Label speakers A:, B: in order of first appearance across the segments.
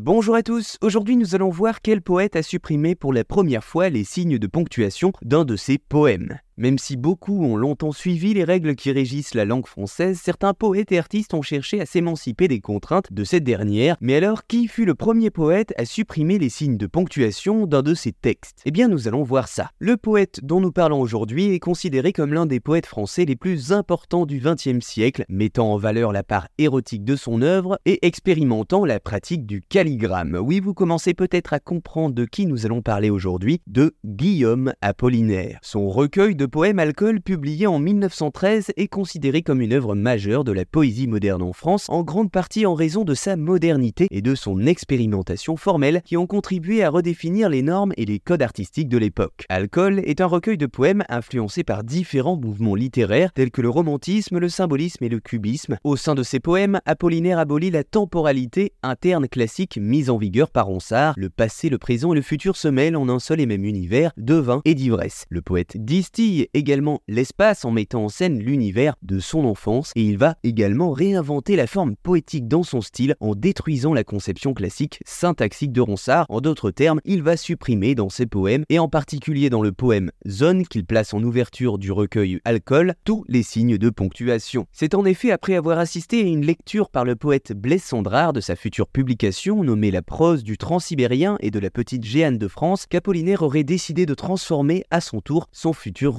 A: Bonjour à tous, aujourd'hui nous allons voir quel poète a supprimé pour la première fois les signes de ponctuation d'un de ses poèmes. Même si beaucoup ont longtemps suivi les règles qui régissent la langue française, certains poètes et artistes ont cherché à s'émanciper des contraintes de cette dernière. Mais alors, qui fut le premier poète à supprimer les signes de ponctuation d'un de ses textes? Eh bien, nous allons voir ça. Le poète dont nous parlons aujourd'hui est considéré comme l'un des poètes français les plus importants du XXe siècle, mettant en valeur la part érotique de son œuvre et expérimentant la pratique du calligramme. Oui, vous commencez peut-être à comprendre de qui nous allons parler aujourd'hui, de Guillaume Apollinaire. Son recueil de poème Alcool, publié en 1913, est considéré comme une œuvre majeure de la poésie moderne en France, en grande partie en raison de sa modernité et de son expérimentation formelle qui ont contribué à redéfinir les normes et les codes artistiques de l'époque. Alcool est un recueil de poèmes influencé par différents mouvements littéraires tels que le romantisme, le symbolisme et le cubisme. Au sein de ces poèmes, Apollinaire abolit la temporalité interne classique mise en vigueur par Ronsard. Le passé, le présent et le futur se mêlent en un seul et même univers de vin et d'ivresse. Le poète distille également l'espace en mettant en scène l'univers de son enfance et il va également réinventer la forme poétique dans son style en détruisant la conception classique syntaxique de Ronsard. En d'autres termes, il va supprimer dans ses poèmes et en particulier dans le poème Zone qu'il place en ouverture du recueil Alcool tous les signes de ponctuation. C'est en effet après avoir assisté à une lecture par le poète Blaise Sandrard de sa future publication nommée La prose du transsibérien et de la petite Géane de France qu'Apollinaire aurait décidé de transformer à son tour son futur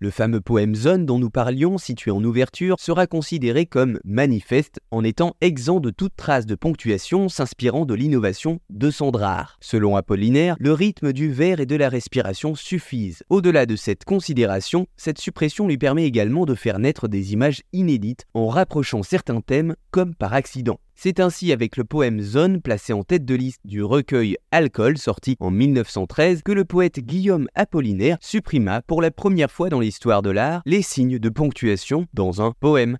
A: Le fameux poème Zone dont nous parlions, situé en ouverture, sera considéré comme manifeste en étant exempt de toute trace de ponctuation s'inspirant de l'innovation de Sandrard. Selon Apollinaire, le rythme du vers et de la respiration suffisent. Au-delà de cette considération, cette suppression lui permet également de faire naître des images inédites en rapprochant certains thèmes comme par accident. C'est ainsi avec le poème Zone placé en tête de liste du recueil Alcool sorti en 1913 que le poète Guillaume Apollinaire supprima pour la première fois dans l'histoire de l'art les signes de ponctuation dans un poème.